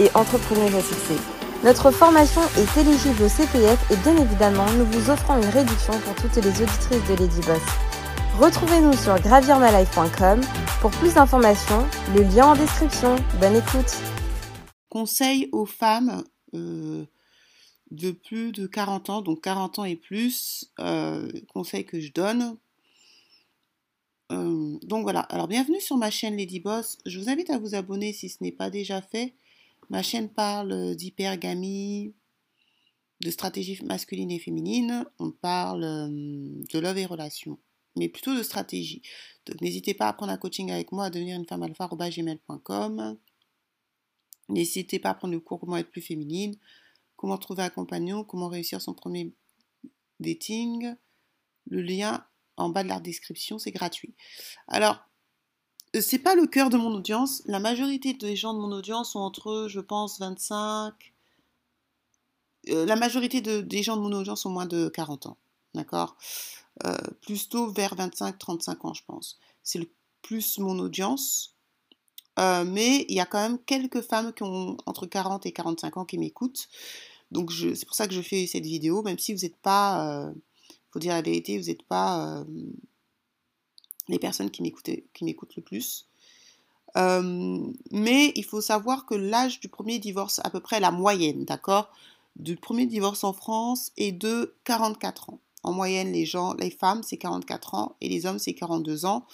et entrepreneuse à. Notre formation est éligible au CPF et bien évidemment, nous vous offrons une réduction pour toutes les auditrices de Lady Boss. Retrouvez-nous sur gravirmalife.com pour plus d'informations, le lien en description. Bonne écoute. Conseil aux femmes euh, de plus de 40 ans, donc 40 ans et plus, euh, conseil que je donne. Euh, donc voilà, alors bienvenue sur ma chaîne Lady Boss. Je vous invite à vous abonner si ce n'est pas déjà fait. Ma chaîne parle d'hypergamie, de stratégie masculine et féminine. On parle euh, de love et relations, mais plutôt de stratégie. Donc n'hésitez pas à prendre un coaching avec moi à devenir une femme alpha N'hésitez pas à prendre le cours Comment être plus féminine, comment trouver un compagnon, comment réussir son premier dating. Le lien en bas de la description, c'est gratuit. Alors, euh, c'est pas le cœur de mon audience. La majorité des gens de mon audience sont entre, je pense, 25. Euh, la majorité des gens de mon audience sont moins de 40 ans. D'accord? Euh, Plutôt vers 25-35 ans, je pense. C'est le plus mon audience. mais il y a quand même quelques femmes qui ont entre 40 et 45 ans qui m'écoutent. Donc c'est pour ça que je fais cette vidéo, même si vous n'êtes pas, il faut dire la vérité, vous n'êtes pas les personnes qui m'écoutent le plus. Euh, mais il faut savoir que l'âge du premier divorce, à peu près la moyenne, d'accord Du premier divorce en France est de 44 ans. En moyenne, les femmes, c'est 44 ans et les hommes, c'est 42 ans.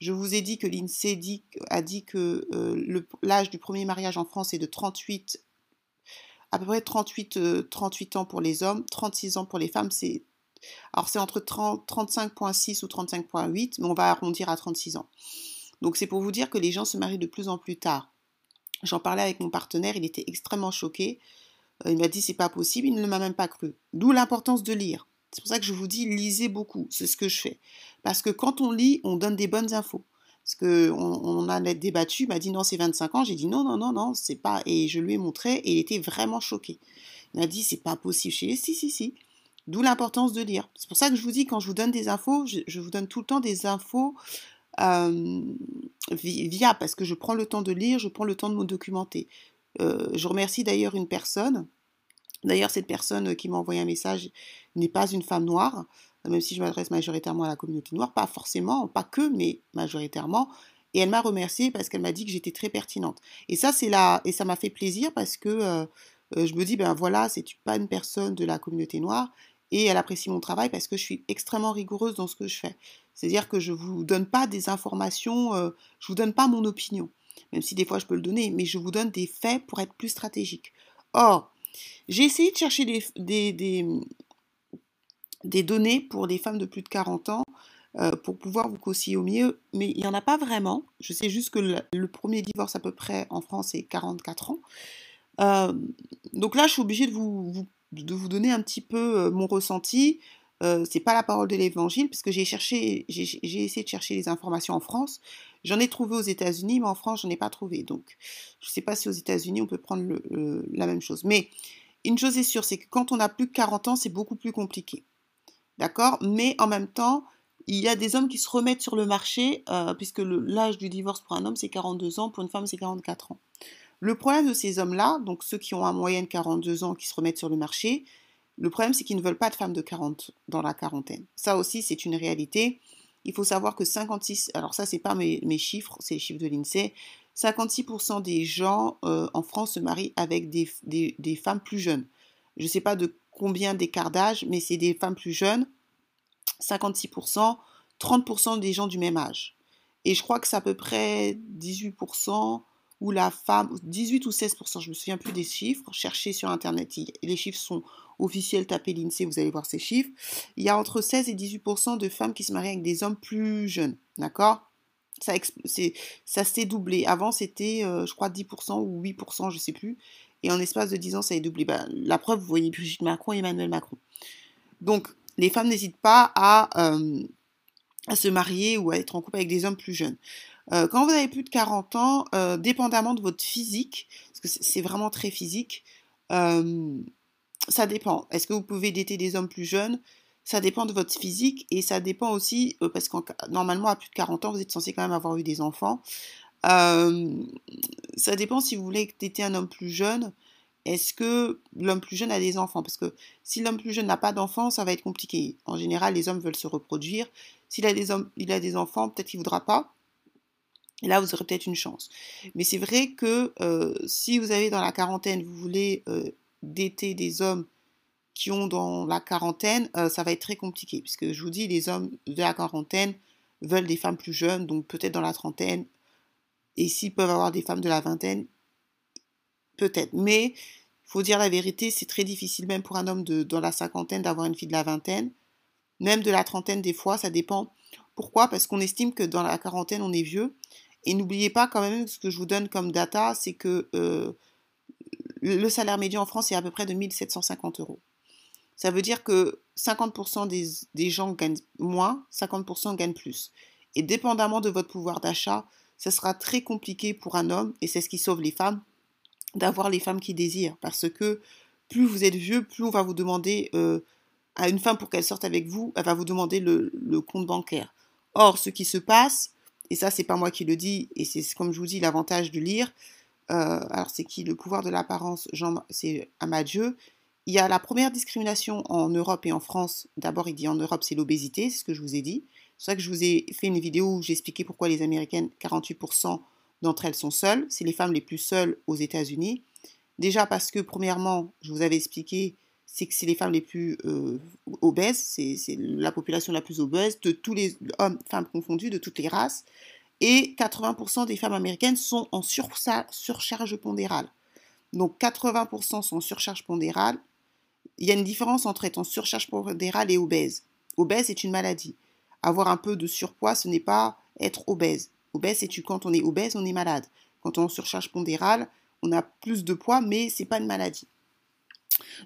Je vous ai dit que l'INSEE a dit que euh, l'âge du premier mariage en France est de 38, à peu près 38, 38 euh, ans pour les hommes, 36 ans pour les femmes. C'est alors c'est entre 35.6 ou 35.8, mais on va arrondir à 36 ans. Donc c'est pour vous dire que les gens se marient de plus en plus tard. J'en parlais avec mon partenaire, il était extrêmement choqué. Euh, il m'a dit c'est pas possible, il ne m'a même pas cru. D'où l'importance de lire. C'est pour ça que je vous dis lisez beaucoup, c'est ce que je fais. Parce que quand on lit, on donne des bonnes infos. Parce qu'on on a débattu, il m'a dit non, c'est 25 ans. J'ai dit non, non, non, non, c'est pas. Et je lui ai montré et il était vraiment choqué. Il m'a dit c'est pas possible. J'ai dit si, si, si. D'où l'importance de lire. C'est pour ça que je vous dis, quand je vous donne des infos, je, vous donne tout le temps des infos euh, via, parce que je prends le temps de lire, je prends le temps de me documenter. Euh, je remercie d'ailleurs une personne. D'ailleurs, cette personne qui m'a envoyé un message n'est pas une femme noire, même si je m'adresse majoritairement à la communauté noire, pas forcément, pas que, mais majoritairement. Et elle m'a remercié parce qu'elle m'a dit que j'étais très pertinente. Et ça, c'est là, et ça m'a fait plaisir parce que euh, je me dis, ben voilà, c'est pas une personne de la communauté noire, et elle apprécie mon travail parce que je suis extrêmement rigoureuse dans ce que je fais. C'est-à-dire que je ne vous donne pas des informations, euh, je ne vous donne pas mon opinion, même si des fois je peux le donner, mais je vous donne des faits pour être plus stratégique. Or, j'ai essayé de chercher des, données pour des femmes de plus de 40 ans euh, pour pouvoir vous conseiller au mieux, mais il n'y en a pas vraiment. Je sais juste que le, premier divorce à peu près en France est 44 ans. Euh, donc là, je suis obligée de vous de vous donner un petit peu mon ressenti. Euh, c'est pas la parole de l'évangile, parce que j'ai cherché, j'ai essayé de chercher les informations en France. J'en ai trouvé aux États-Unis, mais en France, j'en ai pas trouvé. Donc, je sais pas si aux États-Unis, on peut prendre la même chose. Mais une chose est sûre, c'est que quand on a plus de 40 ans, c'est beaucoup plus compliqué. D'accord? Mais en même temps, il y a des hommes qui se remettent sur le marché, puisque l'âge du divorce pour un homme, c'est 42 ans, pour une femme, c'est 44 ans. Le problème de ces hommes-là, donc ceux qui ont en moyenne 42 ans, qui se remettent sur le marché, le problème c'est qu'ils ne veulent pas de femmes de 40 dans la quarantaine. Ça aussi c'est une réalité. Il faut savoir que 56, alors ça c'est pas mes, chiffres, c'est les chiffres de l'INSEE, 56% des gens euh, en France se marient avec des, des femmes plus jeunes. Je ne sais pas de combien d'écart d'âge, mais c'est des femmes plus jeunes. 56%, 30% des gens du même âge. Et je crois que c'est à peu près 18% où la femme, 18 ou 16%, je me souviens plus des chiffres, cherchez sur Internet, les chiffres sont officiels, tapez l'INSEE, vous allez voir ces chiffres. Il y a entre 16 et 18% de femmes qui se marient avec des hommes plus jeunes, d'accord? Ça, s'est doublé. Avant, c'était, euh, je crois, 10% ou 8%, je sais plus. et en espace de 10 ans, ça est doublé. Ben, la preuve, vous voyez Brigitte Macron et Emmanuel Macron. Donc, les femmes n'hésitent pas à, euh, à, se marier ou à être en couple avec des hommes plus jeunes. Euh, quand vous avez plus de 40 ans, euh, dépendamment de votre physique, parce que c'est vraiment très physique, ça dépend. Est-ce que vous pouvez dater des hommes plus jeunes? Ça dépend de votre physique et ça dépend aussi, parce que normalement à plus de 40 ans, vous êtes censé quand même avoir eu des enfants. ça dépend si vous voulez dater un homme plus jeune. Est-ce que l'homme plus jeune a des enfants? Parce que si l'homme plus jeune n'a pas d'enfants, ça va être compliqué. En général, les hommes veulent se reproduire. S'il a des, hommes, il a des enfants, peut-être qu'il ne voudra pas. Et là, vous aurez peut-être une chance. Mais c'est vrai que euh, si vous avez dans la quarantaine, vous voulez euh, dater des hommes qui ont dans la quarantaine, euh, ça va être très compliqué. Puisque je vous dis, les hommes de la quarantaine veulent des femmes plus jeunes, donc peut-être dans la trentaine. Et s'ils peuvent avoir des femmes de la vingtaine, peut-être. Mais faut dire la vérité, c'est très difficile, même pour un homme de, dans la cinquantaine, d'avoir une fille de la vingtaine. Même de la trentaine, des fois, ça dépend. Pourquoi? Parce qu'on estime que dans la quarantaine, on est vieux. Et n'oubliez pas quand même, ce que je vous donne comme data, c'est que euh, le salaire médian en France est à peu près de 1750 euros. Ça veut dire que 50% des, des, gens gagnent moins, 50% gagnent plus. Et dépendamment de votre pouvoir d'achat, ce sera très compliqué pour un homme, et c'est ce qui sauve les femmes, d'avoir les femmes qui désirent. Parce que plus vous êtes vieux, plus on va vous demander euh, à une femme pour qu'elle sorte avec vous, elle va vous demander le, compte bancaire. Or, ce qui se passe, et ça c'est pas moi qui le dis, et c'est comme je vous dis l'avantage de lire, euh, alors c'est qui Le pouvoir de l'apparence, c'est Amadieu. Il y a la première discrimination en Europe et en France. D'abord, il dit en Europe, c'est l'obésité, c'est ce que je vous ai dit. C'est ça que je vous ai fait une vidéo où j'expliquais pourquoi les Américaines, 48%, d'entre elles sont seules. C'est les femmes les plus seules aux États-Unis. Déjà parce que, premièrement, je vous avais expliqué, c'est que c'est les femmes les plus euh, obèses, c'est la population la plus obèse de tous les hommes, femmes confondus, de toutes les races. Et 80% des femmes américaines sont en surcharge pondérale. Donc 80% sont en surcharge pondérale. Il y a une différence entre être en surcharge pondérale et obèse. Obèse est une maladie. Avoir un peu de surpoids, ce n'est pas être obèse. Obèse, c'est quand on est obèse, on est malade. Quand on est surcharge pondérale, on a plus de poids, mais c'est pas une maladie.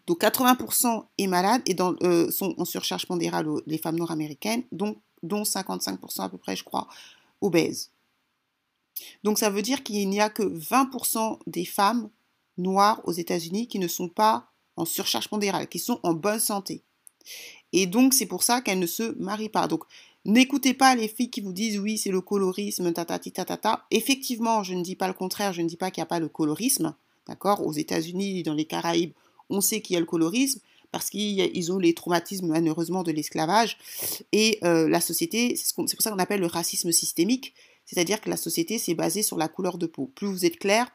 Donc 80% est malade et euh, sont en surcharge pondérale les femmes nord-américaines, dont, dont 55% à peu près, je crois, obèses. Donc ça veut dire qu'il n'y a que 20% des femmes noires aux États-Unis qui ne sont pas en surcharge pondérale, qui sont en bonne santé. Et donc c'est pour ça qu'elles ne se marient pas. Donc N'écoutez pas les filles qui vous disent oui, c'est le colorisme, tatati tatata. Effectivement, je ne dis pas le contraire, je ne dis pas qu'il n'y a pas le colorisme. D'accord Aux États-Unis, dans les Caraïbes, on sait qu'il y a le colorisme parce qu'ils ont les traumatismes malheureusement de l'esclavage. Et euh, la société, c'est pour ça qu'on appelle le racisme systémique, c'est-à-dire que la société, c'est basé sur la couleur de peau. Plus vous êtes clair,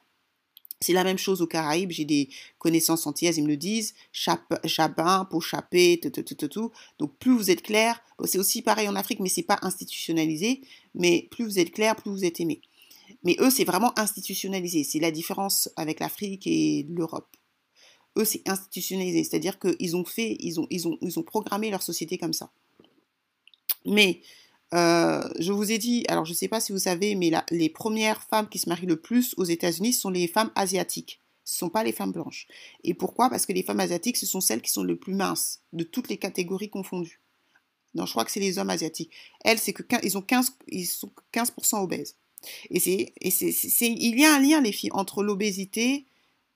c'est la même chose aux Caraïbes, j'ai des connaissances antillaises, ils me le disent, chabin, peau chapée, tout, tout, tout, tout. Donc plus vous êtes clair, c'est aussi pareil en Afrique, mais c'est pas institutionnalisé, mais plus vous êtes clair, plus vous êtes aimé. Mais eux, c'est vraiment institutionnalisé. C'est la différence avec l'Afrique et l'Europe. Eux, c'est institutionnalisé, c'est-à-dire qu'ils ont fait, ils ont, ils, ont, ils ont programmé leur société comme ça. Mais euh, je vous ai dit, alors je sais pas si vous savez, mais les premières femmes qui se marient le plus aux États-Unis sont les femmes asiatiques. Ce ne sont pas les femmes blanches. Et pourquoi? Parce que les femmes asiatiques, ce sont celles qui sont les plus minces, de toutes les catégories confondues. Non, je crois que c'est les hommes asiatiques. Elles, c'est que ils ont 15, ils sont 15% obèses. Et, c'est, et c'est, il y a un lien, les filles, entre l'obésité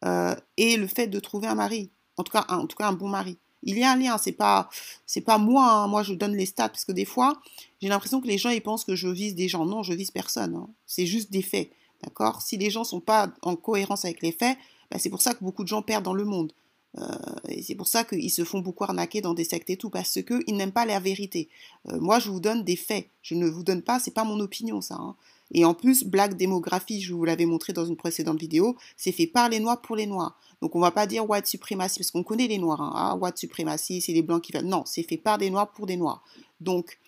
euh, et le fait de trouver un mari. En tout cas, en tout cas, un bon mari. Il y a un lien, c'est pas, c'est pas moi, hein. moi je donne les stats, parce que des fois, j'ai l'impression que les gens ils pensent que je vise des gens. Non, je vise personne, hein. c'est juste des faits, d'accord? Si les gens sont pas en cohérence avec les faits, bah, c'est pour ça que beaucoup de gens perdent dans le monde. Euh, et c'est pour ça qu'ils se font beaucoup arnaquer dans des sectes et tout, parce qu'ils n'aiment pas la vérité. Euh, moi, je vous donne des faits. Je ne vous donne pas, c'est pas mon opinion, ça. Hein. Et en plus, Black Démographie, je vous l'avais montré dans une précédente vidéo, c'est fait par les Noirs pour les Noirs. Donc on va pas dire white suprématie, parce qu'on connaît les Noirs. Hein. Ah, white suprématie, c'est les Blancs qui veulent. Non, c'est fait par des Noirs pour des Noirs. Donc,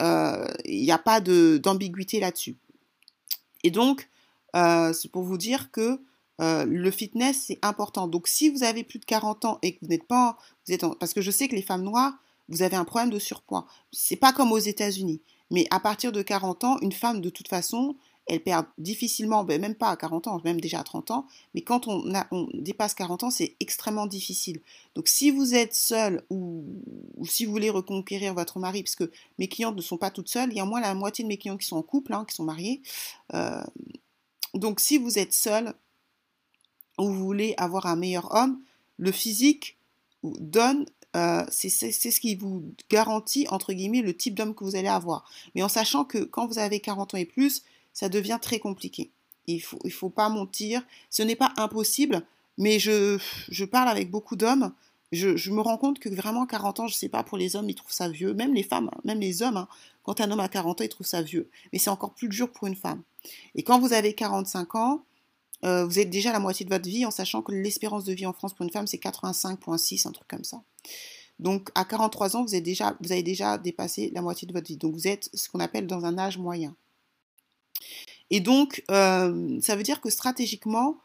euh, il n'y a pas d'ambiguïté là-dessus. Et donc, euh, c'est pour vous dire que euh, le fitness, c'est important. Donc, si vous avez plus de 40 ans et que vous n'êtes pas... Vous êtes Parce que je sais que les femmes noires, vous avez un problème de surpoids. C'est pas comme aux États-Unis. Mais à partir de 40 ans, une femme, de toute façon, elles perdent difficilement, ben même pas à 40 ans, même déjà à 30 ans, mais quand on, dépasse 40 ans, c'est extrêmement difficile. Donc si vous êtes seul ou, si vous voulez reconquérir votre mari, puisque mes clientes ne sont pas toutes seules, il y a moins la moitié de mes clients qui sont en couple, hein, qui sont mariés. Euh, donc si vous êtes seul ou vous voulez avoir un meilleur homme, le physique donne euh, c'est ce qui vous garantit, entre guillemets, le type d'homme que vous allez avoir. Mais en sachant que quand vous avez 40 ans et plus, ça devient très compliqué. Il faut, il faut pas mentir. Ce n'est pas impossible, mais je, je parle avec beaucoup d'hommes. Je, je, me rends compte que vraiment 40 ans, je ne sais pas, pour les hommes, ils trouvent ça vieux. Même les femmes, hein, même les hommes, hein. quand un homme a 40 ans, il trouve ça vieux. Mais c'est encore plus dur pour une femme. Et quand vous avez 45 ans, euh, vous êtes déjà la moitié de votre vie en sachant que l'espérance de vie en France pour une femme, c'est 85,6, un truc comme ça. Donc à 43 ans, vous, avez déjà dépassé la moitié de votre vie. Donc vous êtes ce qu'on appelle dans un âge moyen. Et donc, euh, ça veut dire que stratégiquement,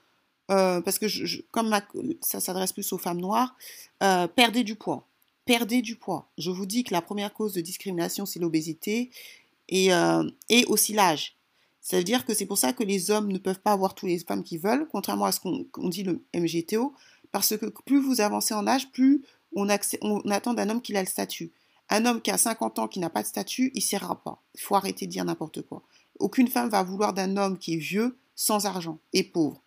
euh, parce que comme ça s'adresse plus aux femmes noires, perdez du poids. Perdez du poids. Je vous dis que la première cause de discrimination, c'est l'obésité et, et aussi l'âge. Ça veut dire que c'est pour ça que les hommes ne peuvent pas avoir tous les femmes qu'ils veulent, contrairement à ce qu'on dit le MGTO, parce que plus vous avancez en âge, plus on, attend d'un homme qu'il a le statut. Un homme qui a 50 ans, qui n'a pas de statut, il ne sera pas. Il faut arrêter de dire n'importe quoi. Aucune femme va vouloir d'un homme qui est vieux, sans argent et pauvre.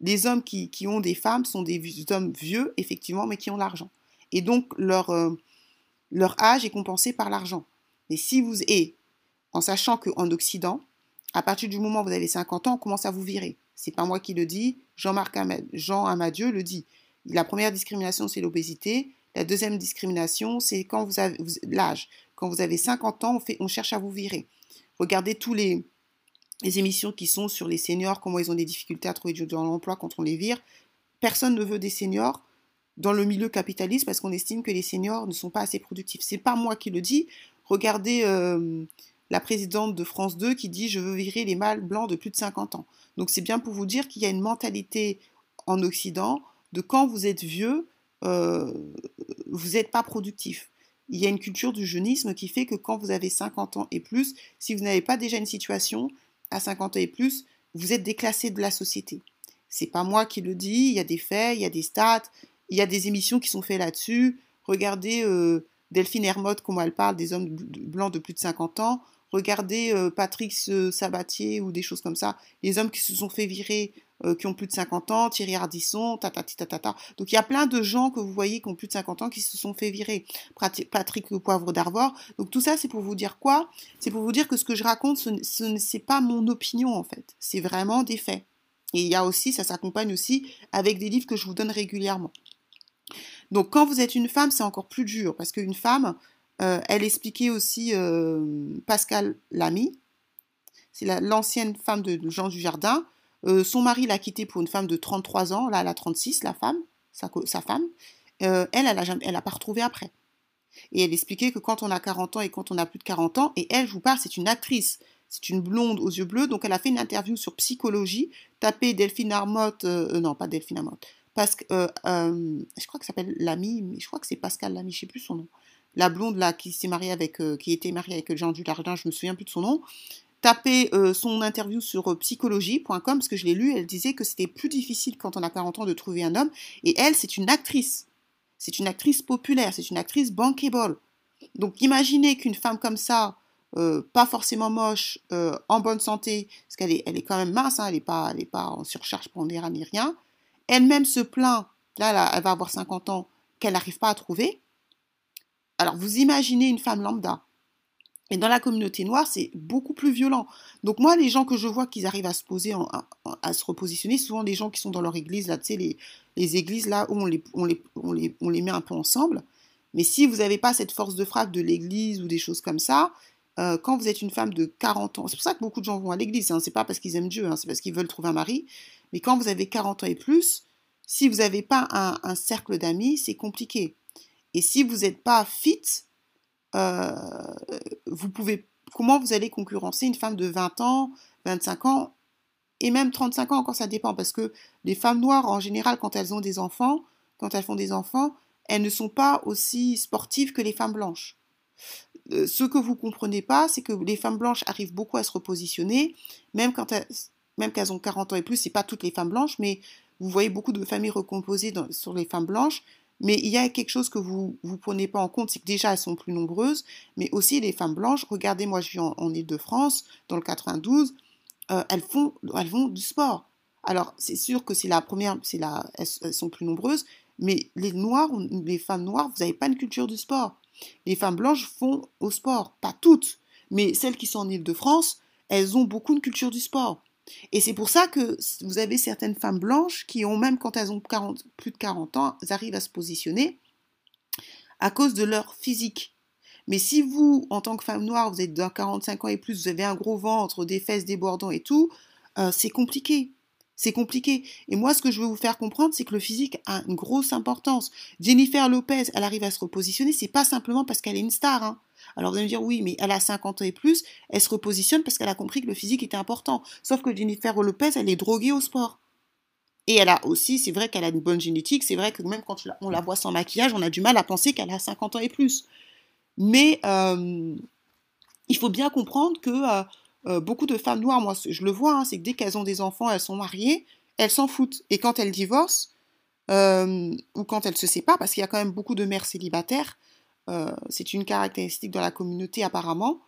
Les hommes qui, ont des femmes sont des hommes vieux, effectivement, mais qui ont l'argent. Et donc, leur, euh, leur âge est compensé par l'argent. Mais si vous... Et en sachant qu'en Occident, à partir du moment où vous avez 50 ans, on commence à vous virer. C'est pas moi qui le dis, Jean-Marc Jean Amadieu le dit. La première discrimination, c'est l'obésité. La deuxième discrimination, c'est quand vous avez l'âge. Quand vous avez 50 ans, on, cherche à vous virer. Regardez tous les, les émissions qui sont sur les seniors, comment ils ont des difficultés à trouver du dans l'emploi quand on les vire. Personne ne veut des seniors dans le milieu capitaliste parce qu'on estime que les seniors ne sont pas assez productifs. C'est pas moi qui le dis. Regardez euh, la présidente de France 2 qui dit je veux virer les mâles blancs de plus de 50 ans. Donc c'est bien pour vous dire qu'il y a une mentalité en Occident de quand vous êtes vieux, euh, vous n'êtes pas productif. Il y a une culture du jeunisme qui fait que quand vous avez 50 ans et plus, si vous n'avez pas déjà une situation à 50 ans et plus, vous êtes déclassé de la société. C'est pas moi qui le dis, il y a des faits, il y a des stats, il y a des émissions qui sont faites là-dessus. Regardez euh, Delphine Hermotte, comment elle parle des hommes blancs de plus de 50 ans. Regardez euh, Patrick Sabatier ou des choses comme ça, les hommes qui se sont fait virer euh, qui ont plus de 50 ans, Thierry Ardisson, tatati tatata. Donc il y a plein de gens que vous voyez qui ont plus de 50 ans qui se sont fait virer. Patrick Poivre d'Arvor. Donc tout ça, c'est pour vous dire quoi? C'est pour vous dire que ce que je raconte, ce n'est pas mon opinion en fait. C'est vraiment des faits. Et il y a aussi, ça s'accompagne aussi avec des livres que je vous donne régulièrement. Donc quand vous êtes une femme, c'est encore plus dur parce qu'une femme, euh, elle expliquait aussi euh, Pascal Lamy, c'est l'ancienne femme de Jean Dujardin, euh, son mari l'a quittée pour une femme de 33 ans, là elle a 36, la femme, sa, femme. Euh, elle, elle n'a pas retrouvé après. Et elle expliquait que quand on a 40 ans et quand on a plus de 40 ans, et elle, je vous parle, c'est une actrice, c'est une blonde aux yeux bleus, donc elle a fait une interview sur psychologie, tapez Delphine Armotte, non pas Delphine Armotte, parce que je crois que s'appelle Lamy, mais je crois que c'est Pascal Lamy, je sais plus son nom. La blonde là qui s'est mariée avec, qui était mariée avec Jean Dujardin, je me souviens plus de son nom tapez euh, son interview sur euh, psychologie.com parce que je l'ai lu, elle disait que c'était plus difficile quand on a 40 ans de trouver un homme. Et elle, c'est une actrice. C'est une actrice populaire, c'est une actrice bankable. Donc imaginez qu'une femme comme ça, euh, pas forcément moche, en bonne santé, parce qu'elle est, elle est quand même mince, hein, elle n'est pas, elle est pas en surcharge pondérale ni rien, elle-même se plaint, là, elle va avoir 50 ans, qu'elle n'arrive pas à trouver. Alors vous imaginez une femme lambda et dans la communauté noire, c'est beaucoup plus violent. Donc moi, les gens que je vois qui arrivent à se poser, à, se repositionner, souvent les gens qui sont dans leur église, là, tu sais, les, églises là où on les, met un peu ensemble. Mais si vous n'avez pas cette force de frappe de l'église ou des choses comme ça, euh, quand vous êtes une femme de 40 ans, c'est pour ça que beaucoup de gens vont à l'église, hein, c'est pas parce qu'ils aiment Dieu, hein, c'est parce qu'ils veulent trouver un mari. Mais quand vous avez 40 ans et plus, si vous n'avez pas un cercle d'amis, c'est compliqué. Et si vous n'êtes pas fit, euh, vous pouvez, comment vous allez concurrencer une femme de 20 ans, 25 ans et même 35 ans encore, ça dépend, parce que les femmes noires, en général, quand elles ont des enfants, quand elles font des enfants, elles ne sont pas aussi sportives que les femmes blanches. Euh, ce que vous ne comprenez pas, c'est que les femmes blanches arrivent beaucoup à se repositionner, même quand elles, même qu'elles ont 40 ans et plus, c'est pas toutes les femmes blanches, mais vous voyez beaucoup de familles recomposées sur les femmes blanches. Mais il y a quelque chose que vous ne prenez pas en compte, c'est que déjà elles sont plus nombreuses, mais aussi les femmes blanches. Regardez, moi je vis en, Ile-de-France, dans le 92, euh, elles, font, elles vont du sport. Alors c'est sûr que c'est la première, c'est la, elles, sont plus nombreuses, mais les noirs, les femmes noires, vous n'avez pas une culture du sport. Les femmes blanches font au sport, pas toutes, mais celles qui sont en Ile-de-France, elles ont beaucoup de culture du sport. Et c'est pour ça que vous avez certaines femmes blanches qui ont, même quand elles ont plus de 40 ans, elles arrivent à se positionner à cause de leur physique. Mais si vous, en tant que femme noire, vous êtes dans 45 ans et plus, vous avez un gros ventre, des fesses débordants et tout, euh, c'est compliqué. C'est compliqué. Et moi, ce que je veux vous faire comprendre, c'est que le physique a une grosse importance. Jennifer Lopez, elle arrive à se repositionner, c'est pas simplement parce qu'elle est une star. Hein. Alors vous allez me dire, oui, mais elle a 50 ans et plus, elle se repositionne parce qu'elle a compris que le physique était important. Sauf que Jennifer Lopez, elle est droguée au sport. Et elle a aussi, c'est vrai qu'elle a une bonne génétique, c'est vrai que même quand on la voit sans maquillage, on a du mal à penser qu'elle a 50 ans et plus. Mais euh, il faut bien comprendre que euh, euh, beaucoup de femmes noires, moi je le vois, hein, c'est que dès qu'elles ont des enfants, elles sont mariées, elles s'en foutent. Et quand elles divorcent, ou quand elles se séparent, parce qu'il y a quand même beaucoup de mères célibataires, c'est une caractéristique de la communauté apparemment.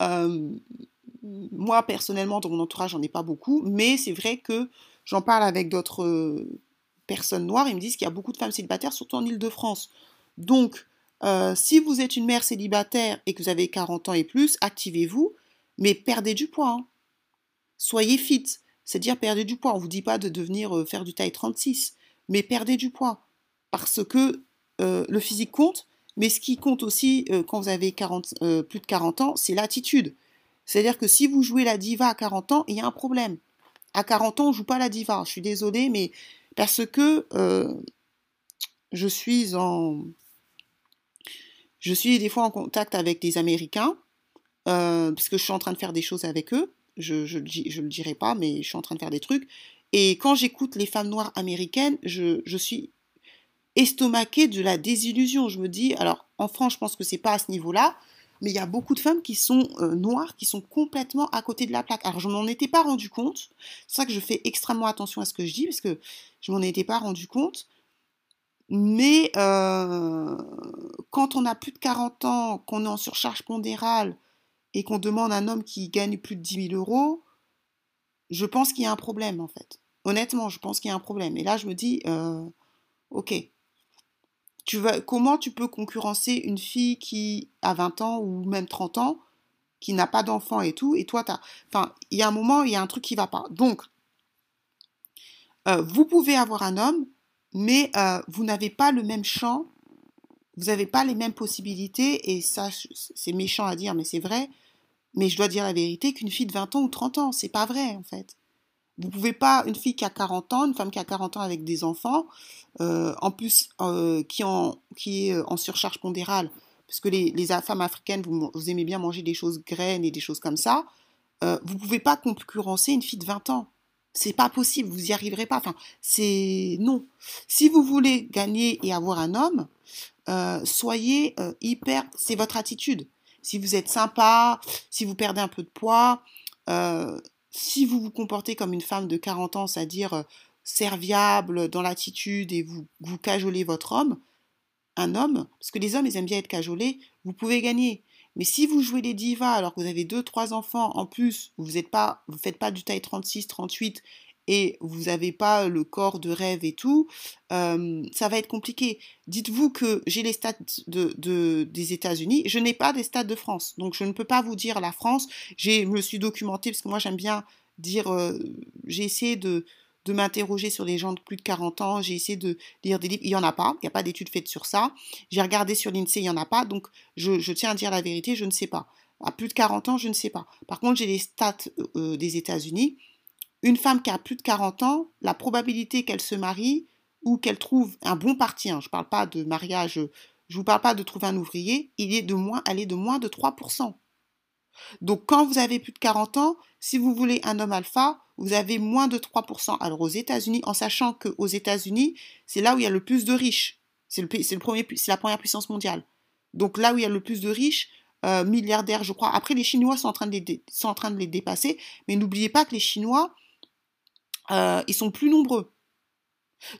Euh, moi, personnellement, dans mon entourage, j'en ai pas beaucoup, mais c'est vrai que j'en parle avec d'autres euh, personnes noires, ils me disent qu'il y a beaucoup de femmes célibataires, surtout en Ile-de-France. Donc, si vous êtes une mère célibataire et que vous avez 40 ans et plus, activez-vous, mais perdez du poids. Hein. Soyez fit, c'est-à-dire perdez du poids. On ne vous dit pas de devenir faire du taille 36, mais perdez du poids. Parce que le physique compte, mais ce qui compte aussi euh, quand vous avez 40, euh, plus de 40 ans, c'est l'attitude. C'est-à-dire que si vous jouez la diva à 40 ans, il y a un problème. À 40 ans, on ne joue pas la diva. Je suis désolée, mais parce que euh, je suis en. Je suis des fois en contact avec des Américains, parce que je suis en train de faire des choses avec eux. Je ne le dirai pas, mais je suis en train de faire des trucs. Et quand j'écoute les femmes noires américaines, je, je suis estomaquée de la désillusion. Je me dis, alors en France, je pense que c'est pas à ce niveau-là, mais il y a beaucoup de femmes qui sont euh, noires, qui sont complètement à côté de la plaque. Alors je m'en étais pas rendu compte. C'est ça que je fais extrêmement attention à ce que je dis, parce que je m'en étais pas rendu compte. Mais euh, quand on a plus de 40 ans, qu'on est en surcharge pondérale et qu'on demande à un homme qui gagne plus de 10 000 euros, je pense qu'il y a un problème en fait. Honnêtement, je pense qu'il y a un problème. Et là, je me dis, euh, ok, tu comment tu peux concurrencer une fille qui a 20 ans ou même 30 ans, qui n'a pas d'enfant et tout, et toi, tu as... Enfin, il y a un moment, il y a un truc qui va pas. Donc, euh, vous pouvez avoir un homme, mais euh, vous n'avez pas le même champ, vous n'avez pas les mêmes possibilités, et ça, c'est méchant à dire, mais c'est vrai, mais je dois dire la vérité qu'une fille de 20 ans ou 30 ans, c'est pas vrai, en fait. Vous pouvez pas, une fille qui a 40 ans, une femme qui a 40 ans avec des enfants, euh, en plus euh, qui, est euh, en surcharge pondérale, parce que les, femmes africaines, vous, aimez bien manger des choses graines et des choses comme ça, vous pouvez pas concurrencer une fille de 20 ans. C'est pas possible, vous y arriverez pas. Enfin, c'est non. Si vous voulez gagner et avoir un homme, soyez hyper. C'est votre attitude. Si vous êtes sympa, si vous perdez un peu de poids, si vous vous comportez comme une femme de 40 ans, c'est-à-dire euh, serviable dans l'attitude et vous, vous cajolez votre homme, un homme, parce que les hommes, ils aiment bien être cajolés, vous pouvez gagner. Mais si vous jouez les divas alors que vous avez deux, trois enfants en plus, vous ne faites pas du taille 36, 38 et vous n'avez pas le corps de rêve et tout, euh, ça va être compliqué. Dites-vous que j'ai les stats de, des États-Unis, je n'ai pas des stats de France, donc je ne peux pas vous dire la France. Je me suis documenté parce que moi j'aime bien dire, euh, j'ai essayé de, m'interroger sur les gens de plus de 40 ans, j'ai essayé de lire des livres, il n'y en a pas, il n'y a pas d'études faites sur ça. J'ai regardé sur l'INSEE, il n'y en a pas, donc je, tiens à dire la vérité, je ne sais pas. À plus de 40 ans, je ne sais pas. Par contre, j'ai les stats euh, des États-Unis une femme qui a plus de 40 ans, la probabilité qu'elle se marie ou qu'elle trouve un bon parti, hein, je ne parle pas de mariage, je ne vous parle pas de trouver un ouvrier, il est de moins, elle est de moins de 3%. Donc quand vous avez plus de 40 ans, si vous voulez un homme alpha, vous avez moins de 3%. Alors aux États-Unis, en sachant qu'aux États-Unis, c'est là où il y a le plus de riches. C'est la première puissance mondiale. Donc là où il y a le plus de riches, euh, milliardaires, je crois. Après, les Chinois sont sont en train de les dépasser, mais n'oubliez pas que les Chinois, euh, ils sont plus nombreux.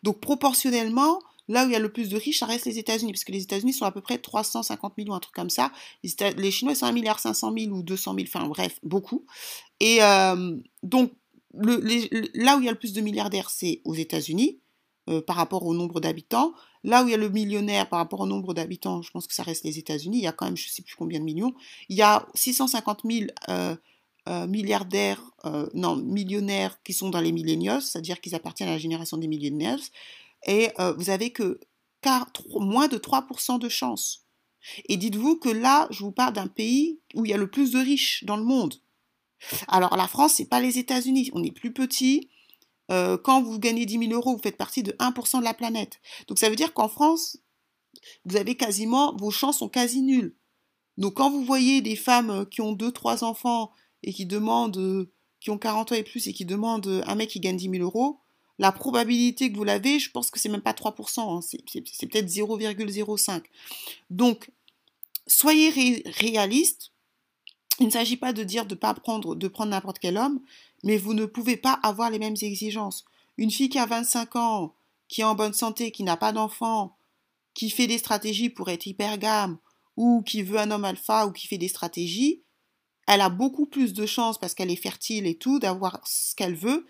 Donc proportionnellement, là où il y a le plus de riches, ça reste les États-Unis, parce que les États-Unis sont à peu près 350 millions, un truc comme ça. Les, Chinois, sont 1,5 milliard ou 200 000, enfin bref, beaucoup. Et euh, donc, là où il y a le plus de milliardaires, c'est aux États-Unis, euh, par rapport au nombre d'habitants. Là où il y a le millionnaire par rapport au nombre d'habitants, je pense que ça reste les États-Unis. Il y a quand même, je ne sais plus combien de millions. Il y a 650 000 euh, milliardaires, non, millionnaires qui sont dans les millennials, c'est-à-dire qu'ils appartiennent à la génération des millennials. Et vous avez que moins de 3% de chance. Et dites-vous que là, je vous parle d'un pays où il y a le plus de riches dans le monde. Alors la France, c'est pas les États-Unis. On est plus petit. Euh, quand vous gagnez 10 000 euros, vous faites partie de 1% de la planète. Donc ça veut dire qu'en France, vous avez quasiment, vos chances sont quasi nulles. Donc quand vous voyez des femmes euh, qui ont 2-3 enfants et qui demandent, euh, qui ont 40 ans et plus et qui demandent un mec qui gagne 10 000 euros, la probabilité que vous l'avez, je pense que c'est même pas 3%, hein. c'est peut-être 0,05. Donc, soyez réaliste, il ne s'agit pas de dire de pas prendre de prendre n'importe quel homme, mais vous ne pouvez pas avoir les mêmes exigences. Une fille qui a 25 ans, qui est en bonne santé, qui n'a pas d'enfant, qui fait des stratégies pour être hypergame, ou qui veut un homme alpha, ou qui fait des stratégies, elle a beaucoup plus de chances, parce qu'elle est fertile et tout, d'avoir ce qu'elle veut,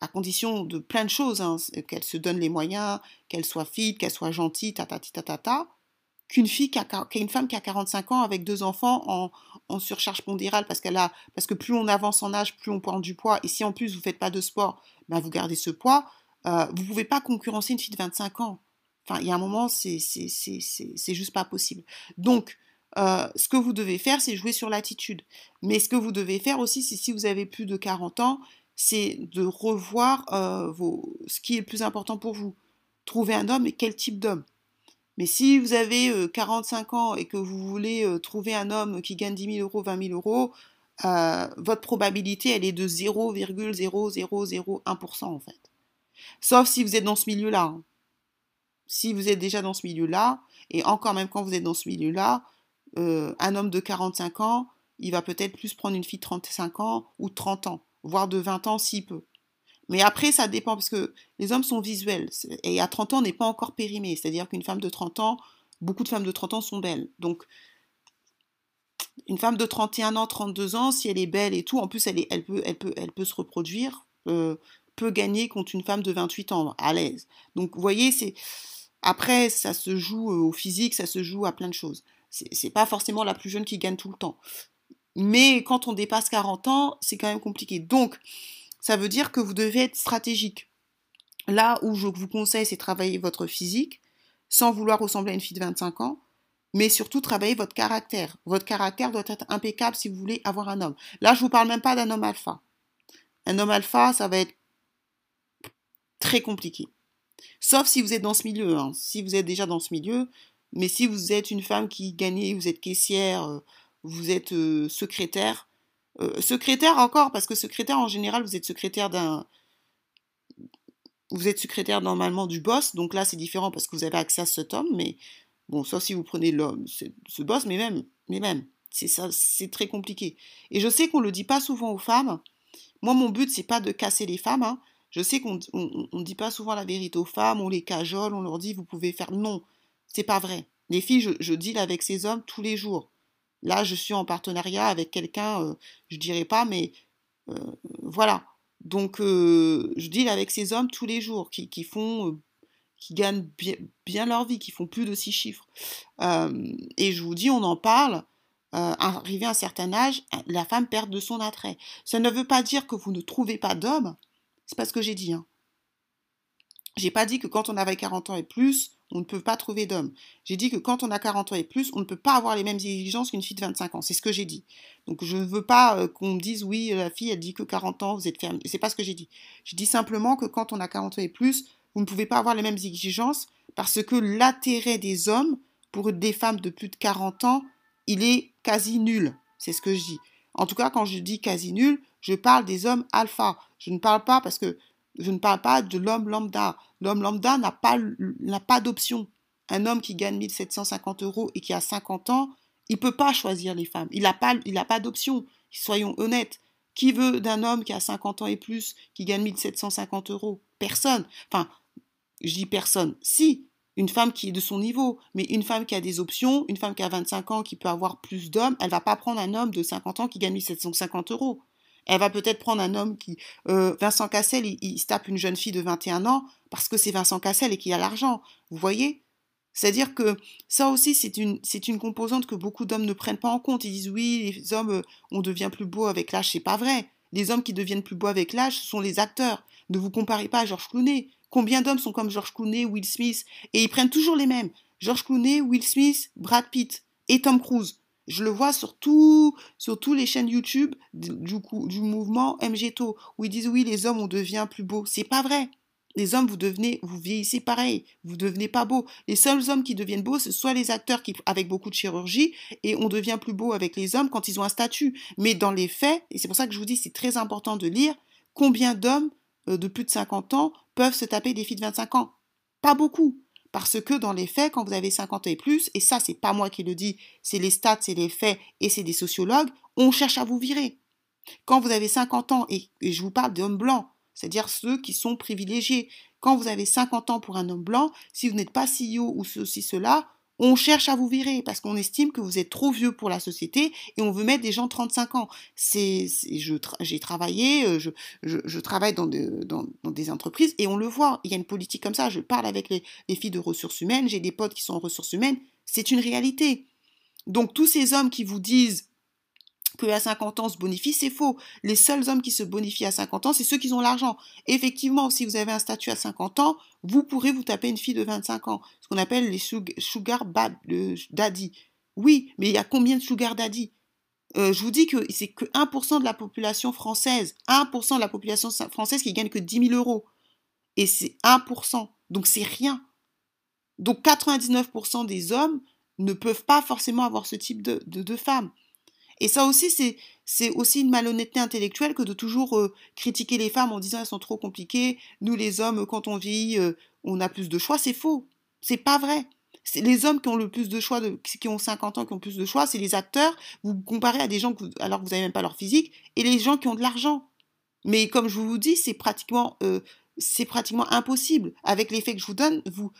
à condition de plein de choses, hein, qu'elle se donne les moyens, qu'elle soit fit, qu'elle soit gentille, ta ta ta ta qu'une fille qui a, une femme qui a 45 ans avec deux enfants en, surcharge pondérale parce qu'elle a parce que plus on avance en âge, plus on prend du poids. Et si en plus vous faites pas de sport, ben vous gardez ce poids. Euh, vous pouvez pas concurrencer une fille de 25 ans. Enfin, il y a un moment, c'est c'est juste pas possible. Donc, euh, ce que vous devez faire, c'est jouer sur l'attitude. Mais ce que vous devez faire aussi, si vous avez plus de 40 ans, c'est de revoir euh, ce qui est le plus important pour vous. Trouver un homme et quel type d'homme. Mais si vous avez 45 euh, ans et que vous voulez euh, trouver un homme qui gagne 10 000 euros, 20 000 euros, votre probabilité, elle est de 0,0001% en fait. Sauf si vous êtes dans ce milieu-là. Hein. Si vous êtes déjà dans ce milieu-là, et encore même quand vous êtes dans ce milieu-là, un homme de 45 ans, il va peut-être plus prendre une fille de 35 ans ou 30 ans voire de 20 ans s'il peut. Mais après, ça dépend parce que les hommes sont visuels. Et à 30 ans, on n'est pas encore périmé. C'est-à-dire qu'une femme de 30 ans, beaucoup de femmes de 30 ans sont belles. Donc, une femme de 31 ans, 32 ans, si elle est belle et tout, en plus, elle, est, elle, peut, elle, peut, elle peut se reproduire, euh, peut gagner contre une femme de 28 ans, à l'aise. Donc, vous voyez, c'est. Après, ça se joue euh, au physique, ça se joue à plein de choses. C'est pas forcément la plus jeune qui gagne tout le temps. Mais quand on dépasse 40 ans, c'est quand même compliqué. Donc, ça veut dire que vous devez être stratégique. Là où je vous conseille, c'est travailler votre physique, sans vouloir ressembler à une fille de 25 ans, mais surtout travailler votre caractère. Votre caractère doit être impeccable si vous voulez avoir un homme. Là, je ne vous parle même pas d'un homme alpha. Un homme alpha, ça va être très compliqué. Sauf si vous êtes dans ce milieu. Hein. Si vous êtes déjà dans ce milieu, mais si vous êtes une femme qui gagne, vous êtes caissière, euh, vous êtes euh, secrétaire. Euh, secrétaire encore, parce que secrétaire en général, vous êtes secrétaire d'un. Vous êtes secrétaire normalement du boss, donc là c'est différent parce que vous avez accès à cet homme, mais bon, sauf si vous prenez l'homme, ce boss, mais même, mais même, c'est ça, c'est très compliqué. Et je sais qu'on le dit pas souvent aux femmes. Moi, mon but c'est pas de casser les femmes. Hein. Je sais qu'on ne dit pas souvent la vérité aux femmes, on les cajole, on leur dit vous pouvez faire. Non, c'est pas vrai. Les filles, je, je deal avec ces hommes tous les jours. Là, je suis en partenariat avec quelqu'un, je euh, je dirais pas, mais euh, voilà. Donc, euh, je deal avec ces hommes tous les jours qui, font, qui gagnent bien, leur vie, qui font plus de six chiffres. et je vous dis, on en parle. arrivé à un certain âge, la femme perd de son attrait. Ça ne veut pas dire que vous ne trouvez pas d'homme. C'est pas ce que j'ai dit. Hein. J'ai pas dit que quand on avait 40 ans et plus, on ne peut pas trouver d'homme. J'ai dit que quand on a 40 ans et plus, on ne peut pas avoir les mêmes exigences qu'une fille de 25 ans. C'est ce que j'ai dit. Donc je ne veux pas euh, qu'on me dise oui, la fille, elle dit que 40 ans, vous êtes fermé. C'est pas ce que j'ai dit. Je dis simplement que quand on a 40 ans et plus, vous ne pouvez pas avoir les mêmes exigences parce que l'intérêt des hommes pour des femmes de plus de 40 ans, il est quasi nul. C'est ce que je dis. En tout cas, quand je dis quasi nul, je parle des hommes alpha. Je ne parle pas parce que je ne parle pas de l'homme lambda. L'homme lambda n'a pas, d'option. un homme qui gagne 1750 euros et qui a 50 ans, il ne peut pas choisir les femmes. Il n'a pas, d'option. Soyons honnêtes. Qui veut d'un homme qui a 50 ans et plus, qui gagne 1750 euros? Personne. Enfin, je dis personne. Si, une femme qui est de son niveau, mais une femme qui a des options, une femme qui a 25 ans, qui peut avoir plus d'hommes, elle va pas prendre un homme de 50 ans qui gagne 1750 euros. Elle va peut-être prendre un homme qui... Euh, Vincent Cassel, il, se tape une jeune fille de 21 ans parce que c'est Vincent Cassel et qu'il a l'argent. Vous voyez? C'est-à-dire que ça aussi, c'est une, composante que beaucoup d'hommes ne prennent pas en compte. Ils disent oui, les hommes, euh, on devient plus beau avec l'âge. C'est pas vrai. Les hommes qui deviennent plus beaux avec l'âge, ce sont les acteurs. Ne vous comparez pas à Georges Clooney. Combien d'hommes sont comme Georges Clooney, Will Smith? Et ils prennent toujours les mêmes. Georges Clooney, Will Smith, Brad Pitt et Tom Cruise. Je le vois sur, tout, sur tous les chaînes YouTube du, mouvement MGTO, où ils disent oui, les hommes, on devient plus beau. C'est pas vrai. Les hommes, vous devenez, vous vieillissez pareil, vous devenez pas beau. Les seuls hommes qui deviennent beaux, ce soit les acteurs qui, avec beaucoup de chirurgie, et on devient plus beau avec les hommes quand ils ont un statut. Mais dans les faits, et c'est pour ça que je vous dis, c'est très important de lire, combien d'hommes euh, de plus de 50 ans peuvent se taper des filles de 25 ans Pas beaucoup. Parce que dans les faits, quand vous avez 50 ans et plus, et ça, c'est pas moi qui le dis, c'est les stats, c'est les faits, et c'est des sociologues, on cherche à vous virer. Quand vous avez 50 ans, et, et je vous parle d'hommes blancs, c'est-à-dire ceux qui sont privilégiés. Quand vous avez 50 ans pour un homme blanc, si vous n'êtes pas CEO ou ceci, cela, on cherche à vous virer parce qu'on estime que vous êtes trop vieux pour la société et on veut mettre des gens de 35 ans. C'est, j'ai travaillé, euh, je, travaille dans, des entreprises et on le voit. Il y a une politique comme ça. Je parle avec les filles de ressources humaines, j'ai des potes qui sont en ressources humaines. C'est une réalité. Donc tous ces hommes qui vous disent que à 50 ans se bonifie, c'est faux. Les seuls hommes qui se bonifient à 50 ans, c'est ceux qui ont l'argent. Effectivement, si vous avez un statut à 50 ans, vous pourrez vous taper une fille de 25 ans, ce qu'on appelle les sugar daddy. Oui, mais il y a combien de sugar daddy? Euh, je vous dis que c'est que 1% de la population française, 1% de la population française qui gagne que 10 000 euros. Et c'est 1%. Donc c'est rien. Donc 99% des hommes ne peuvent pas forcément avoir ce type de, de, de femmes. Et ça aussi, c'est aussi une malhonnêteté intellectuelle que de toujours euh, critiquer les femmes en disant elles sont trop compliquées. Nous, les hommes, quand on vit, euh, on a plus de choix. C'est faux. C'est pas vrai. C'est les hommes qui ont le plus de choix, qui ont 50 ans, qui ont plus de choix, c'est les acteurs. Vous comparez à des gens que alors que vous n'avez même pas leur physique et les gens qui ont de l'argent. Mais comme je vous dis, c'est pratiquement, euh, c'est pratiquement impossible. Avec l'effet que je vous donne, vous,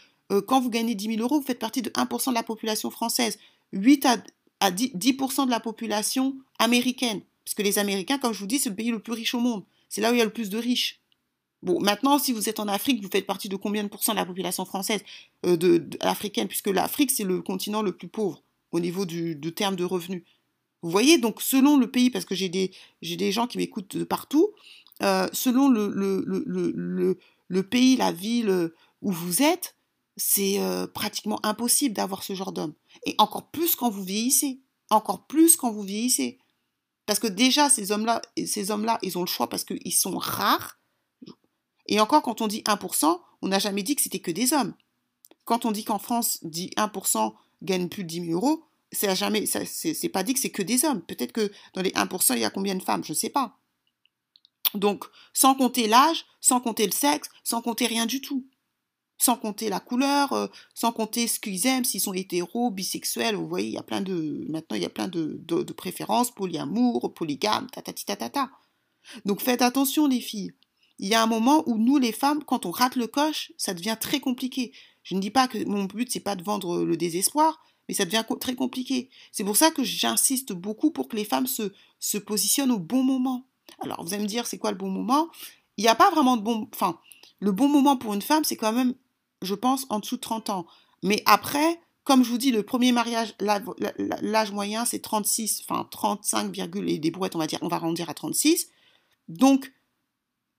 quand vous gagnez 10 000 euros, vous faites partie de 1% de la population française. 8 à, à 10%, de la population américaine. Parce que les Américains, comme je vous dis, c'est le pays le plus riche au monde. C'est là où il y a le plus de riches. Bon, maintenant, si vous êtes en Afrique, vous faites partie de combien de pourcents de la population française, euh, de, africaine, puisque l'Afrique, c'est le continent le plus pauvre au niveau du, terme de revenus. Vous voyez, donc selon le pays, parce que j'ai des, des gens qui m'écoutent de partout, euh, selon le, le, le, le, pays, la ville où vous êtes, c'est euh, pratiquement impossible d'avoir ce genre d'homme. Et encore plus quand vous vieillissez. Encore plus quand vous vieillissez. Parce que déjà, ces hommes-là, ces hommes-là, ils ont le choix parce qu'ils sont rares. Et encore, quand on dit 1%, on n'a jamais dit que c'était que des hommes. Quand on dit qu'en France, dit 1% gagne plus de 10 000 euros, c'est jamais, c'est pas dit que c'est que des hommes. Peut-être que dans les 1%, il y a combien de femmes, je ne sais pas. Donc, sans compter l'âge, sans compter le sexe, sans compter rien du tout sans compter la couleur, euh, sans compter ce qu'ils aiment, s'ils sont hétéros, bisexuels, vous voyez, il y a plein de, maintenant il y a plein de, de, préférences, polyamour, polygame, tatati tatata. Donc faites attention les filles. Il y a un moment où nous les femmes, quand on rate le coche, ça devient très compliqué. Je ne dis pas que mon but c'est pas de vendre le désespoir, mais ça devient très compliqué. C'est pour ça que j'insiste beaucoup pour que les femmes se, se positionnent au bon moment. Alors vous allez me dire c'est quoi le bon moment? Il n'y a pas vraiment de bon, enfin le bon moment pour une femme c'est quand même je pense, en dessous de 30 ans. Mais après, comme je vous dis, le premier mariage, l'âge moyen, c'est 36, enfin 35, et des brouettes, on va dire, on va arrondir à 36. Donc,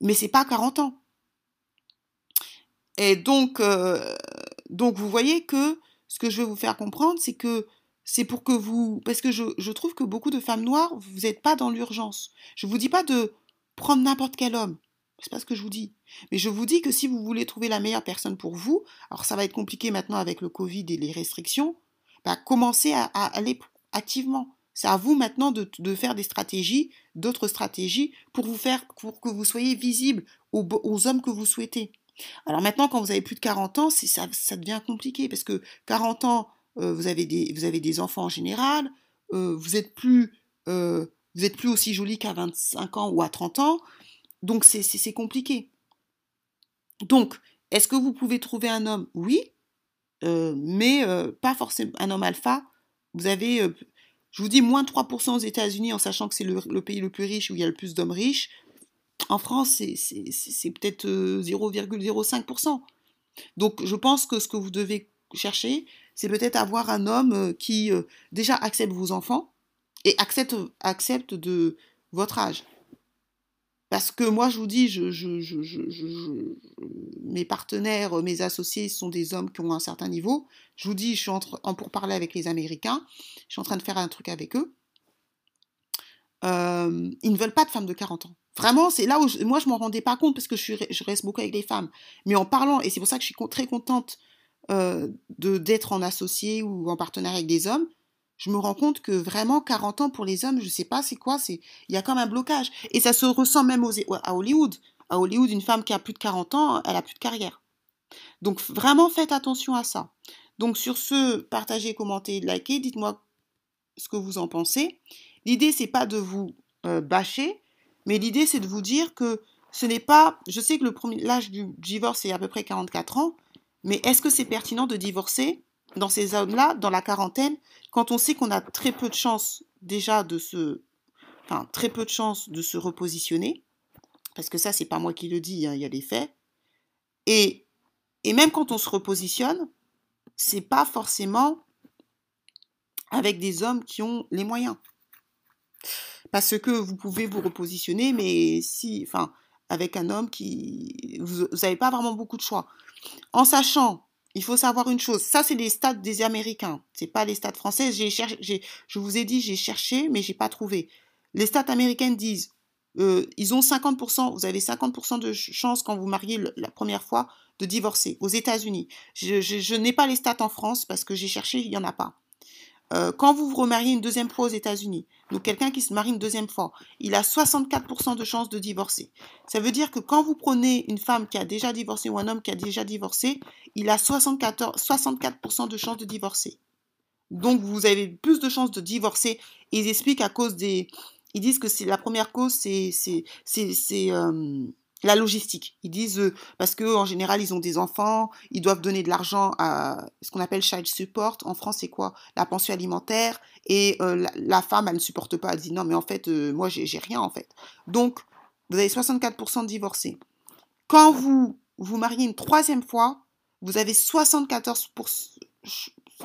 mais c'est pas 40 ans. Et donc, euh, donc vous voyez que ce que je veux vous faire comprendre, c'est que c'est pour que vous, parce que je, je, trouve que beaucoup de femmes noires, vous n'êtes pas dans l'urgence. Je vous dis pas de prendre n'importe quel homme. C'est pas ce que je vous dis. Mais je vous dis que si vous voulez trouver la meilleure personne pour vous, alors ça va être compliqué maintenant avec le Covid et les restrictions, bah, commencez à, aller activement. C'est à vous maintenant de, faire des stratégies, d'autres stratégies, pour vous faire, pour que vous soyez visible aux, hommes que vous souhaitez. Alors maintenant, quand vous avez plus de 40 ans, ça, devient compliqué parce que 40 ans, euh, vous, avez des, vous avez des enfants en général, euh, vous êtes plus euh, plus aussi jolie qu'à 25 ans ou à 30 ans, donc c'est compliqué. Donc, est-ce que vous pouvez trouver un homme? Oui, mais pas forcément un homme alpha. Vous avez, je vous dis, moins de 3% aux États-Unis, en sachant que c'est le, le, pays le plus riche où il y a le plus d'hommes riches. En France, c'est peut-être 0,05%. Donc, je pense que ce que vous devez chercher, c'est peut-être avoir un homme qui déjà accepte vos enfants, et accepte, accepte de votre âge. Parce que moi, je vous dis, je, je, mes partenaires, mes associés sont des hommes qui ont un certain niveau. Je vous dis, je suis en, pour parler avec les Américains. Je suis en train de faire un truc avec eux. Euh, ils ne veulent pas de femmes de 40 ans. Vraiment, c'est là où moi, je ne m'en rendais pas compte parce que je, je reste beaucoup avec les femmes. Mais en parlant, et c'est pour ça que je suis très contente euh, d'être en associé ou en partenaire avec des hommes, je me rends compte que vraiment 40 ans pour les hommes, je ne sais pas c'est quoi, c'est il y a comme un blocage et ça se ressent même aux, à Hollywood. À Hollywood, une femme qui a plus de 40 ans, elle a plus de carrière. Donc vraiment faites attention à ça. Donc sur ce, partagez, commentez, likez, dites-moi ce que vous en pensez. L'idée c'est pas de vous euh, bâcher, mais l'idée c'est de vous dire que ce n'est pas, je sais que l'âge du divorce est à peu près 44 ans, mais est-ce que c'est pertinent de divorcer dans ces hommes-là, dans la quarantaine, quand on sait qu'on a très peu de chances déjà de se, enfin très peu de chances de se repositionner, parce que ça c'est pas moi qui le dis, hein, il y a des faits, et, et même quand on se repositionne, c'est pas forcément avec des hommes qui ont les moyens. Parce que vous pouvez vous repositionner, mais si, enfin, avec un homme qui, vous n'avez pas vraiment beaucoup de choix. En sachant il faut savoir une chose, ça c'est les stats des Américains, c'est pas les stats français. Je vous ai dit, j'ai cherché, mais j'ai pas trouvé. Les stats américaines disent, euh, ils ont 50%, vous avez 50% de chance quand vous mariez la première fois de divorcer aux États-Unis. je n'ai pas les stats en France parce que j'ai cherché, il y en a pas. Euh, quand vous vous remariez une deuxième fois aux États-Unis, donc quelqu'un qui se marie une deuxième fois, il a 64% de chances de divorcer. Ça veut dire que quand vous prenez une femme qui a déjà divorcé ou un homme qui a déjà divorcé, il a 64, 64% de chances de divorcer. Donc vous avez plus de chances de divorcer. Ils expliquent à cause des... Ils disent que c'est la première cause, c'est... c'est euh, la logistique. Ils disent euh, parce que en général ils ont des enfants, ils doivent donner de l'argent à ce qu'on appelle child support. En France c'est quoi? La pension alimentaire et euh, la, femme elle ne supporte pas. Elle dit non mais en fait euh, moi j'ai rien en fait. Donc vous avez 64% de divorcés. Quand vous vous mariez une troisième fois, vous avez 74%,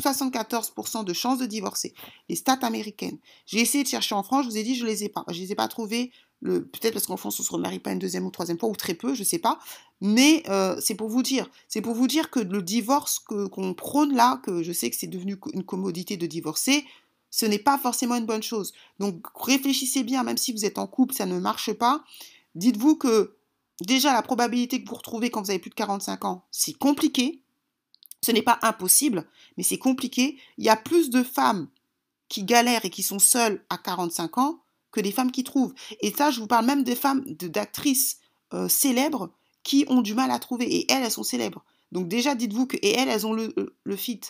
74% de chances de divorcer. Les stats américaines. J'ai essayé de chercher en France, je vous ai dit, je ne les ai pas. Je ne les ai pas trouvées. Peut-être parce qu'en France, on se remarie pas une deuxième ou troisième fois, ou très peu, je sais pas. Mais euh, c'est pour vous dire. C'est pour vous dire que le divorce qu'on prône là, que je sais que c'est devenu une commodité de divorcer, ce n'est pas forcément une bonne chose. Donc réfléchissez bien, même si vous êtes en couple, ça ne marche pas. Dites-vous que déjà la probabilité que vous retrouvez quand vous avez plus de 45 ans, c'est compliqué. Ce n'est pas impossible, mais c'est compliqué. Il y a plus de femmes qui galèrent et qui sont seules à 45 ans que des femmes qui trouvent. Et ça, je vous parle même des femmes, d'actrices euh, célèbres qui ont du mal à trouver. Et elles, elles sont célèbres. Donc déjà, dites-vous que et elles, elles ont le, euh, le fit.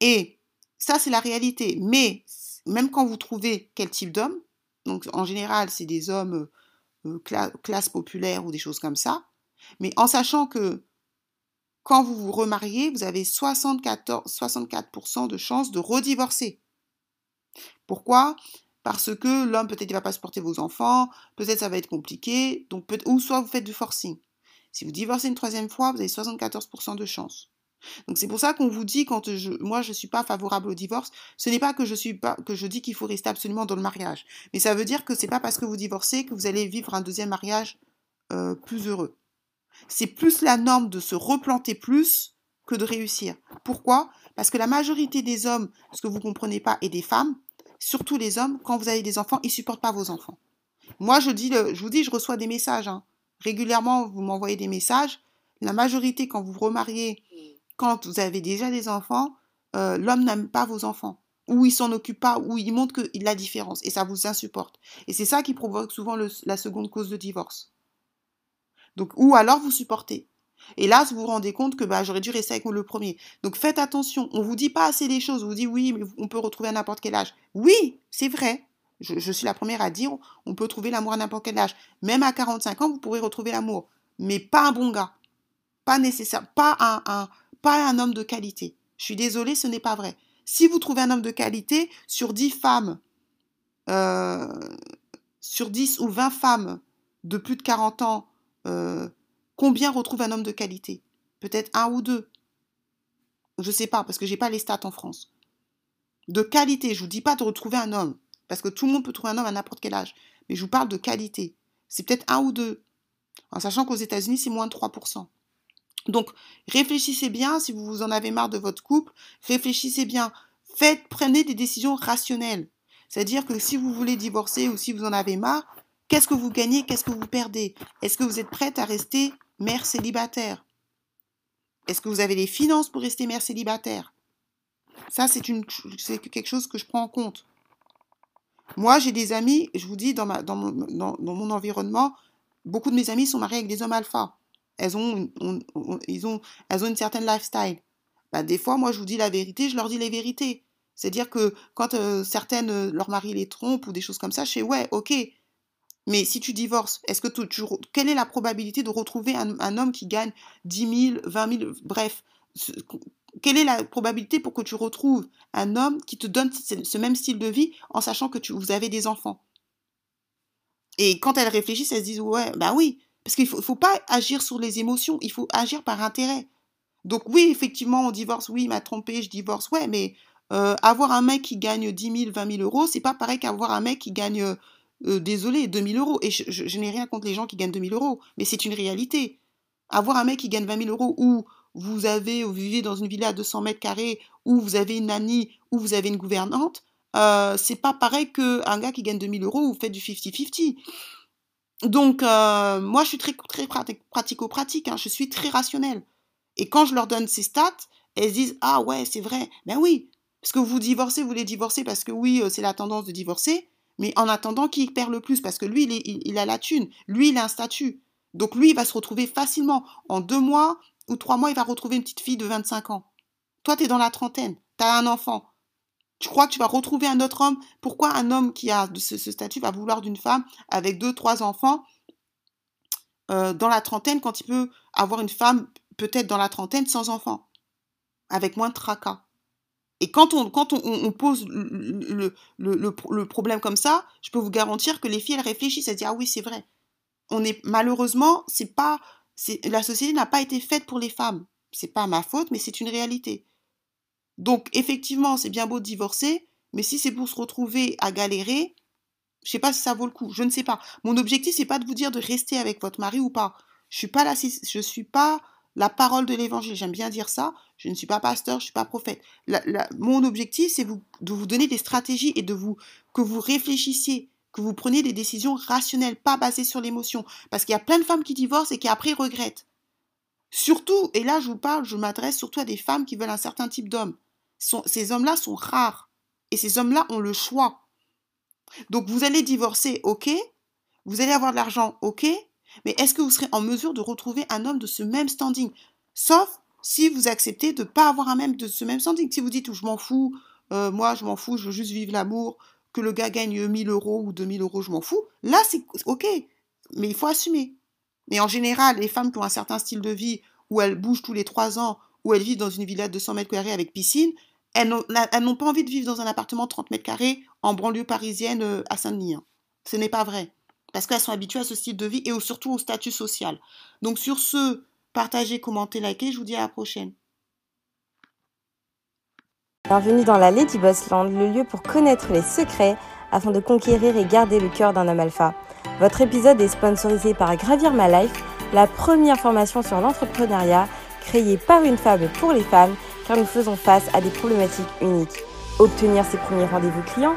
Et ça, c'est la réalité. Mais même quand vous trouvez quel type d'homme, donc en général, c'est des hommes euh, classe populaire ou des choses comme ça, mais en sachant que quand vous vous remariez, vous avez 64, 64% de chances de redivorcer. Pourquoi? Parce que l'homme, peut-être, il va pas supporter vos enfants, peut-être ça va être compliqué, donc ou soit vous faites du forcing. Si vous divorcez une troisième fois, vous avez 74% de chances. Donc c'est pour ça qu'on vous dit quand je, moi je suis pas favorable au divorce, ce n'est pas que je suis pas que je dis qu'il faut rester absolument dans le mariage, mais ça veut dire que c'est pas parce que vous divorcez que vous allez vivre un deuxième mariage euh, plus heureux c'est plus la norme de se replanter plus que de réussir. Pourquoi? Parce que la majorité des hommes, ce que vous ne comprenez pas, et des femmes, surtout les hommes, quand vous avez des enfants, ils supportent pas vos enfants. Moi, je, dis, je vous dis, je reçois des messages. Hein. Régulièrement, vous m'envoyez des messages. La majorité, quand vous remariez, quand vous avez déjà des enfants, euh, l'homme n'aime pas vos enfants. Ou il s'en occupe pas, ou il montre qu'il a la différence. Et ça vous insupporte. Et c'est ça qui provoque souvent la seconde cause de divorce. Donc, ou alors vous supportez. Et là, vous vous rendez compte que bah, j'aurais dû rester avec le premier. Donc faites attention. On vous dit pas assez les choses. On vous dit oui, mais on peut retrouver à n'importe quel âge. Oui, c'est vrai. Je, suis la première à dire on peut trouver l'amour à n'importe quel âge. Même à 45 ans, vous pourrez retrouver l'amour. Mais pas un bon gars. Pas nécessaire. Pas un, un, pas un homme de qualité. Je suis désolée, ce n'est pas vrai. Si vous trouvez un homme de qualité, sur 10 femmes, euh, sur 10 ou 20 femmes de plus de 40 ans, euh, combien retrouvent un homme de qualité? Peut-être un ou deux. Je ne sais pas, parce que je n'ai pas les stats en France. De qualité, je ne vous dis pas de retrouver un homme, parce que tout le monde peut trouver un homme à n'importe quel âge. Mais je vous parle de qualité. C'est peut-être un ou deux. En sachant qu'aux États-Unis, c'est moins de 3%. Donc, réfléchissez bien si vous en avez marre de votre couple. Réfléchissez bien. Prenez des décisions rationnelles. C'est-à-dire que si vous voulez divorcer ou si vous en avez marre, qu'est-ce que vous gagnez, qu'est-ce que vous perdez? Est-ce que vous êtes prête à rester mère célibataire Est-ce que vous avez les finances pour rester mère célibataire? Ça, c'est quelque chose que je prends en compte. Moi, j'ai des amis, je vous dis, dans, ma, dans, mon, dans, mon environnement, beaucoup de mes amis sont mariés avec des hommes alpha. Elles ont, ils ont, elles ont une certaine lifestyle. Bah, des fois, moi, je vous dis la vérité, je leur dis les vérités. C'est-à-dire que quand euh, certaines, euh, leur mari les trompe ou des choses comme ça, je fais ouais, ok. Mais si tu divorces, est-ce que tu, quelle est la probabilité de retrouver un, homme qui gagne 10 000, 20 000, bref, quelle est la probabilité pour que tu retrouves un homme qui te donne ce même style de vie en sachant que tu, vous avez des enfants? Et quand elles réfléchissent, elles se disent ouais, bah oui, parce qu'il ne faut, pas agir sur les émotions, il faut agir par intérêt. Donc oui, effectivement, on divorce, oui, il m'a trompé, je divorce, ouais, mais euh, avoir un mec qui gagne 10 000, 20 000 euros, c'est pas pareil qu'avoir un mec qui gagne, euh, euh, désolé, 2 000 euros. Et je, n'ai rien contre les gens qui gagnent 2 000 euros, mais c'est une réalité. Avoir un mec qui gagne 20 000 euros où vous avez, vivez dans une villa à 200 mètres carrés, où vous avez une nanny, où vous avez une gouvernante, c'est pas pareil qu'un gars qui gagne 2 000 euros où vous faites du 50-50. Donc, moi, je suis très, très pratico-pratique, hein, je suis très rationnelle. Et quand je leur donne ces stats, elles disent Ah ouais, c'est vrai. Ben oui, parce que vous divorcez, vous voulez divorcer parce que oui, euh, c'est la tendance de divorcer, mais en attendant, qui perd le plus Parce que lui, il, a la thune, lui, il a un statut. Donc lui, il va se retrouver facilement. En deux mois ou trois mois, il va retrouver une petite fille de 25 ans. Toi, tu es dans la trentaine, tu as un enfant. Tu crois que tu vas retrouver un autre homme? Pourquoi un homme qui a ce, statut va vouloir d'une femme avec deux, trois enfants euh, dans la trentaine quand il peut avoir une femme peut-être dans la trentaine sans enfants, avec moins de tracas et quand on, quand on, pose le, le, problème comme ça, je peux vous garantir que les filles, elles réfléchissent, elles disent, ah oui, c'est vrai. On est, malheureusement, c'est pas, la société n'a pas été faite pour les femmes. C'est pas ma faute, mais c'est une réalité. Donc, effectivement, c'est bien beau de divorcer, mais si c'est pour se retrouver à galérer, je sais pas si ça vaut le coup. Je ne sais pas. Mon objectif, c'est pas de vous dire de rester avec votre mari ou pas. Je suis pas là, je suis pas la parole de l'évangile. J'aime bien dire ça. Je ne suis pas pasteur, je ne suis pas prophète. mon objectif, c'est de vous donner des stratégies et de vous que vous réfléchissiez, que vous preniez des décisions rationnelles, pas basées sur l'émotion. Parce qu'il y a plein de femmes qui divorcent et qui après regrettent. Surtout, et là je vous parle, je m'adresse surtout à des femmes qui veulent un certain type d'homme. Ces hommes-là sont rares. Et ces hommes-là ont le choix. Donc vous allez divorcer, ok. Vous allez avoir de l'argent, ok. Mais est-ce que vous serez en mesure de retrouver un homme de ce même standing? Sauf si vous acceptez de ne pas avoir un même de ce même standing. Si vous dites, je m'en fous, euh, moi je m'en fous, je veux juste vivre l'amour, que le gars gagne 1000 euros ou 2000 euros, je m'en fous, là c'est ok, mais il faut assumer. Mais en général, les femmes qui ont un certain style de vie, où elles bougent tous les 3 ans, où elles vivent dans une villa de 200 mètres carrés avec piscine, elles n'ont pas envie de vivre dans un appartement de 30 mètres carrés en banlieue parisienne euh, à Saint-Denis. Hein. Ce n'est pas vrai parce qu'elles sont habituées à ce style de vie et surtout au statut social. Donc sur ce, partagez, commentez, likez, je vous dis à la prochaine. Bienvenue dans la Lady Boss Land, le lieu pour connaître les secrets afin de conquérir et garder le cœur d'un homme alpha. Votre épisode est sponsorisé par Gravir My Life, la première formation sur l'entrepreneuriat créée par une femme pour les femmes car nous faisons face à des problématiques uniques. Obtenir ses premiers rendez-vous clients,